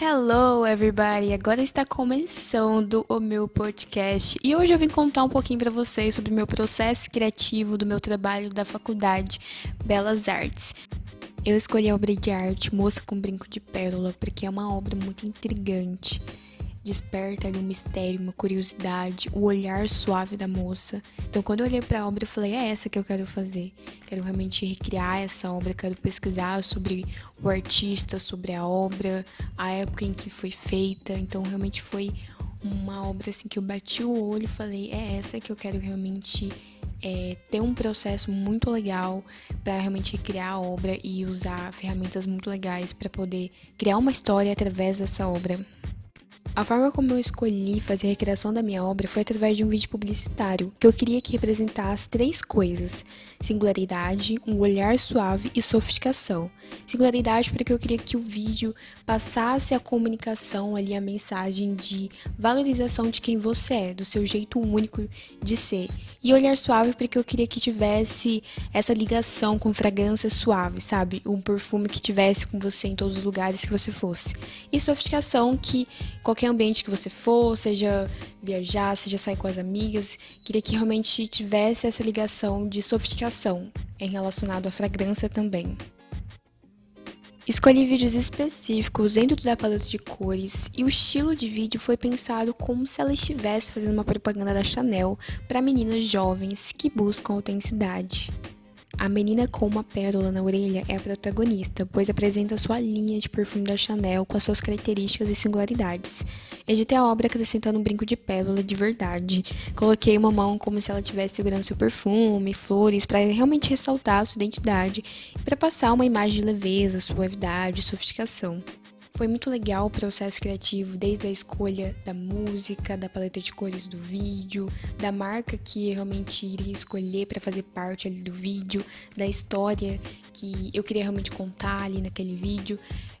Hello, everybody! Agora está começando o meu podcast e hoje eu vim contar um pouquinho para vocês sobre o meu processo criativo do meu trabalho da faculdade Belas Artes. Eu escolhi a obra de arte Moça com Brinco de Pérola porque é uma obra muito intrigante desperta ali um mistério, uma curiosidade, o olhar suave da moça. Então, quando eu olhei para a obra, eu falei: é essa que eu quero fazer. Quero realmente recriar essa obra, quero pesquisar sobre o artista, sobre a obra, a época em que foi feita. Então, realmente foi uma obra assim que eu bati o olho e falei: é essa que eu quero realmente é, ter um processo muito legal para realmente recriar a obra e usar ferramentas muito legais para poder criar uma história através dessa obra. A forma como eu escolhi fazer a recriação da minha obra foi através de um vídeo publicitário, que eu queria que representasse três coisas: singularidade, um olhar suave e sofisticação. Singularidade porque eu queria que o vídeo passasse a comunicação ali, a mensagem de valorização de quem você é, do seu jeito único de ser. E olhar suave porque eu queria que tivesse essa ligação com fragrância suave, sabe? Um perfume que tivesse com você em todos os lugares que você fosse. E sofisticação que qualquer ambiente que você for, seja viajar, seja sair com as amigas, queria que realmente tivesse essa ligação de sofisticação em relacionado à fragrância também. Escolhi vídeos específicos dentro da paleta de cores e o estilo de vídeo foi pensado como se ela estivesse fazendo uma propaganda da Chanel para meninas jovens que buscam autenticidade. A menina com uma pérola na orelha é a protagonista, pois apresenta sua linha de perfume da Chanel com as suas características e singularidades. Editei a obra acrescentando um brinco de pérola de verdade. Coloquei uma mão como se ela estivesse segurando seu perfume, flores, para realmente ressaltar sua identidade e para passar uma imagem de leveza, suavidade sofisticação. Foi muito legal o processo criativo, desde a escolha da música, da paleta de cores do vídeo, da marca que eu realmente iria escolher para fazer parte ali do vídeo, da história que eu queria realmente contar ali naquele vídeo,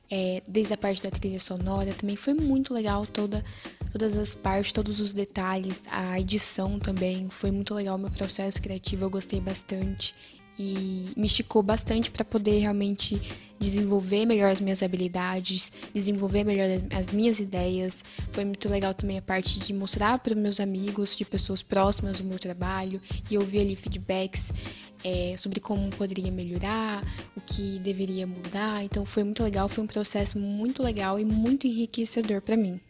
é, desde a parte da trilha sonora também. Foi muito legal toda todas as partes, todos os detalhes, a edição também. Foi muito legal o meu processo criativo, eu gostei bastante e me esticou bastante para poder realmente desenvolver melhor as minhas habilidades, desenvolver melhor as minhas ideias. Foi muito legal também a parte de mostrar para meus amigos, de pessoas próximas do meu trabalho e ouvir ali feedbacks é, sobre como poderia melhorar, o que deveria mudar. Então foi muito legal, foi um processo muito legal e muito enriquecedor para mim.